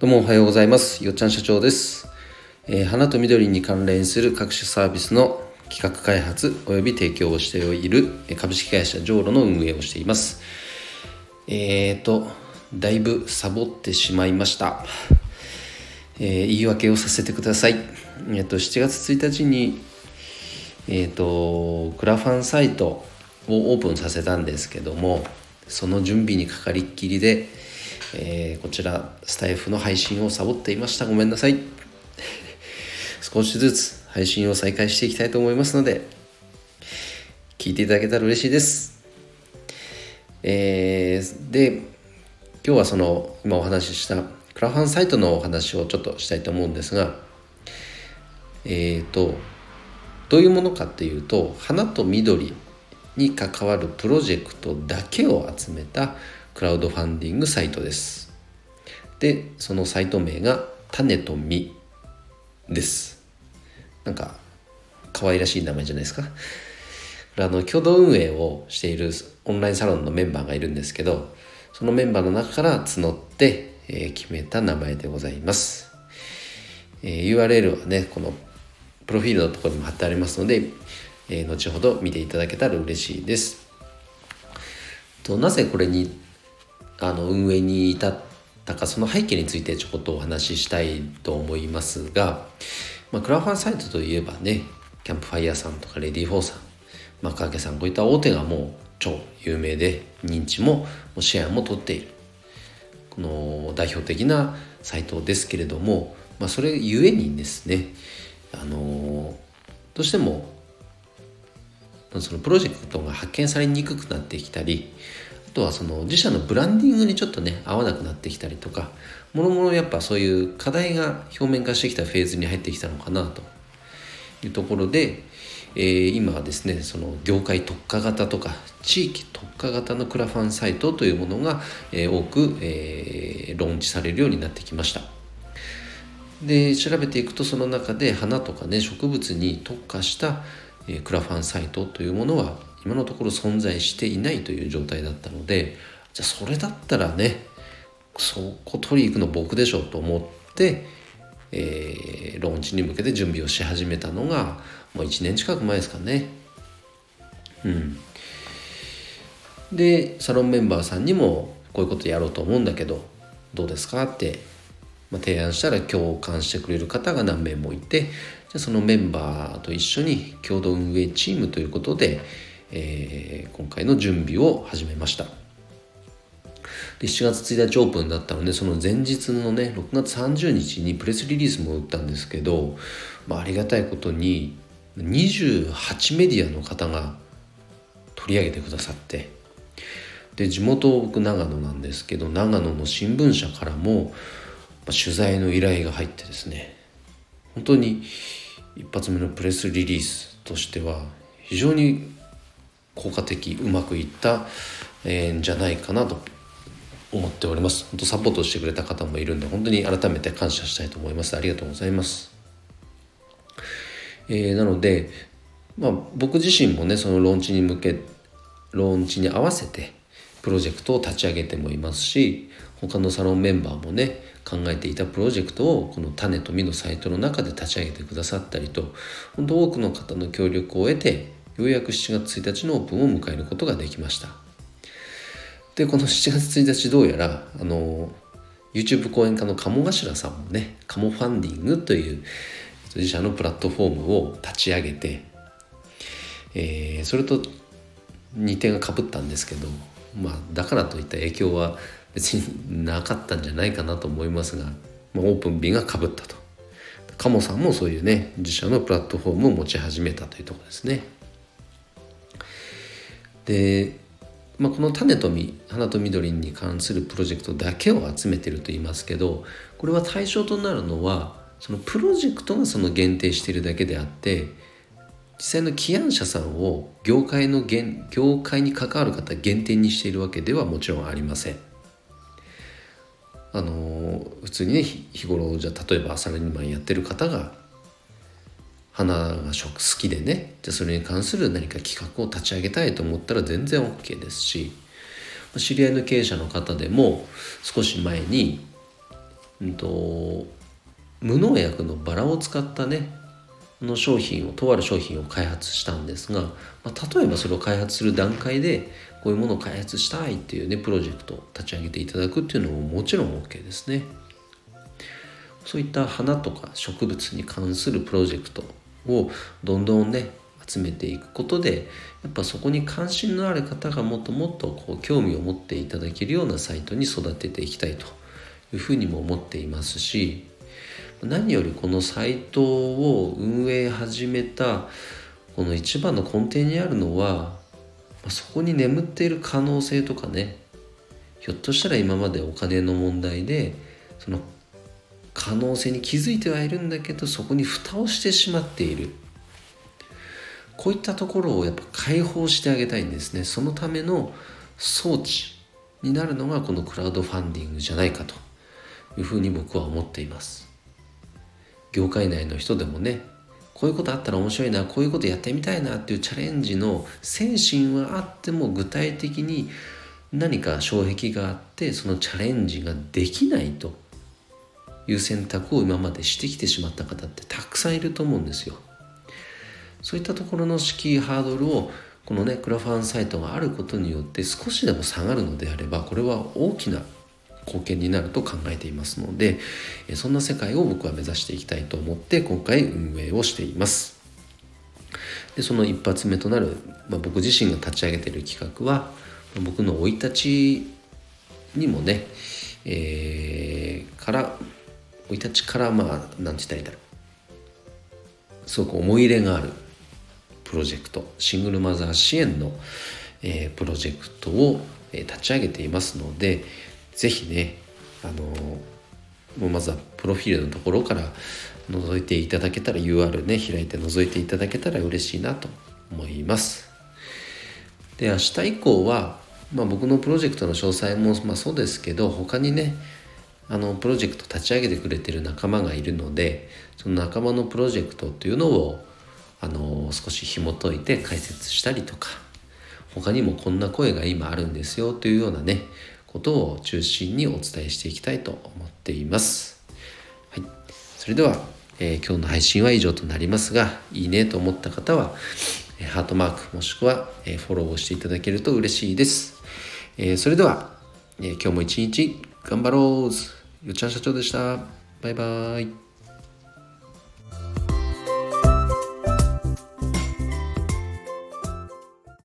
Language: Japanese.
どうもおはようございます。よっちゃん社長です。えー、花と緑に関連する各種サービスの企画開発及び提供をしている株式会社ジョーロの運営をしています。えーと、だいぶサボってしまいました。えー、言い訳をさせてください。えっ、ー、と、7月1日に、えっ、ー、と、クラファンサイトをオープンさせたんですけども、その準備にかかりっきりで、えー、こちらスタイフの配信をサボっていました。ごめんなさい。少しずつ配信を再開していきたいと思いますので聞いていただけたら嬉しいです。えー、で今日はその今お話ししたクラファンサイトのお話をちょっとしたいと思うんですがえっ、ー、とどういうものかっていうと花と緑に関わるプロジェクトだけを集めたクラウドファンディングサイトです。でそのサイト名が種と実です。なんか可愛らしい名前じゃないですか。あの共同運営をしているオンラインサロンのメンバーがいるんですけどそのメンバーの中から募って、えー、決めた名前でございます、えー、URL はねこのプロフィールのところにも貼ってありますので、えー、後ほど見ていただけたら嬉しいです。となぜこれにあの運営に至ったかその背景についてちょこっとお話ししたいと思いますが、まあ、クラファンサイトといえばねキャンプファイヤーさんとかレディー・フォーさんマカーケさんこういった大手がもう超有名で認知もシェアも取っている。この代表的なサイトですけれども、まあ、それゆえにですねあのどうしてもそのプロジェクトが発見されにくくなってきたりとはその自社のブランディングにちょっとね合わなくなってきたりとかもろもろやっぱそういう課題が表面化してきたフェーズに入ってきたのかなというところで、えー、今はですねその業界特化型とか地域特化型のクラファンサイトというものが、えー、多く、えー、ローンチされるようになってきました。で調べていくとその中で花とかね植物に特化した、クラファンサイトというものは今のところ存在していないという状態だったのでじゃあそれだったらねそこ取り行くの僕でしょと思って、えー、ローンチに向けて準備をし始めたのがもう1年近く前ですかね。うん、でサロンメンバーさんにもこういうことやろうと思うんだけどどうですかって、まあ、提案したら共感してくれる方が何名もいてじゃそのメンバーと一緒に共同運営チームということで、えー、今回の準備を始めました。で7月1日オープンだったのでその前日のね6月30日にプレスリリースも打ったんですけど、まあ、ありがたいことに28メディアの方が取り上げてくださってで地元僕長野なんですけど長野の新聞社からも、ま、取材の依頼が入ってですね本当に一発目のプレスリリースとしては非常に効果的うまくいった、えー、んじゃないかなと思っております。本当サポートしてくれた方もいるんで本当に改めて感謝したいと思います。ありがとうございます、えー、なのでまあ僕自身もねそのローンチに向けローンチに合わせてプロジェクトを立ち上げてもいますし他のサロンメンバーもね考えていたプロジェクトをこの種と実のサイトの中で立ち上げてくださったりと本当多くの方の協力を得てようやく7月1日のオープンを迎えることができましたでこの7月1日どうやらあの YouTube 講演家の鴨頭さんもね鴨ファンディングという自社のプラットフォームを立ち上げて、えー、それと2点がかぶったんですけどまあだからといった影響は別になかったんじゃないかなと思いますが、まあ、オープン日がかぶったと鴨さんもそういうね自社のプラットフォームを持ち始めたというとこですね。で、まあ、この種と実花と緑に関するプロジェクトだけを集めてると言いますけどこれは対象となるのはそのプロジェクトがその限定しているだけであって実際の起案者さんを業界の業界に関わる方限定にしているわけではもちろんありません。あの普通にね日頃じゃ例えばサラリーマンやってる方が花が好きでねじゃそれに関する何か企画を立ち上げたいと思ったら全然 OK ですし知り合いの経営者の方でも少し前にうんと、無農薬のバラを使ったねの商品をとある商品を開発したんですが、まあ、例えばそれを開発する段階でこういうものを開発したいっていうねプロジェクトを立ち上げていただくっていうのももちろん OK ですね。そういった花とか植物に関するプロジェクトをどんどんね集めていくことでやっぱそこに関心のある方がもっともっとこう興味を持っていただけるようなサイトに育てていきたいというふうにも思っていますし何よりこのサイトを運営始めたこの一番の根底にあるのはそこに眠っている可能性とかねひょっとしたら今までお金の問題でその可能性に気づいてはいるんだけどそこに蓋をしてしまっている。こういったところをやっぱ解放してあげたいんですね。そのための装置になるのがこのクラウドファンディングじゃないかと。いうふうに僕は思っています。業界内の人でもねこういうことあったら面白いなこういうことやってみたいなっていうチャレンジの精神はあっても具体的に何か障壁があってそのチャレンジができないと。いう選択を今までしてきてしまった方ってたくさんいると思うんですよ。そういったところの敷居ハードルをこのねクラファンサイトがあることによって少しでも下がるのであればこれは大きな貢献になると考えていますのでそんな世界を僕は目指していきたいと思って今回運営をしていますでその一発目となる、まあ、僕自身が立ち上げている企画は僕の生い立ちにもね、えー、から生い立ちからまあ何て言ったらいいんだろう。すごく思い入れがあるプロジェクト。シングルマザー支援の、えー、プロジェクトを、えー、立ち上げていますので是非ねあのもうまずはプロフィールのところから覗いていただけたら UR ね開いて覗いていただけたら嬉しいなと思います。で明日以降は、まあ、僕のプロジェクトの詳細も、まあ、そうですけど他にねあのプロジェクト立ち上げてくれてる仲間がいるのでその仲間のプロジェクトっていうのをあの少し紐解いて解説したりとか他にもこんな声が今あるんですよというようなねことを中心にお伝えしていきたいと思っています。はい、それでは、えー、今日の配信は以上となりますがいいねと思った方はえハートマークもしくは、えフォローをしていただけると嬉しいです。え、それでは、え今日も一日頑張ろうよっちゃん社長でした。バイバーイ。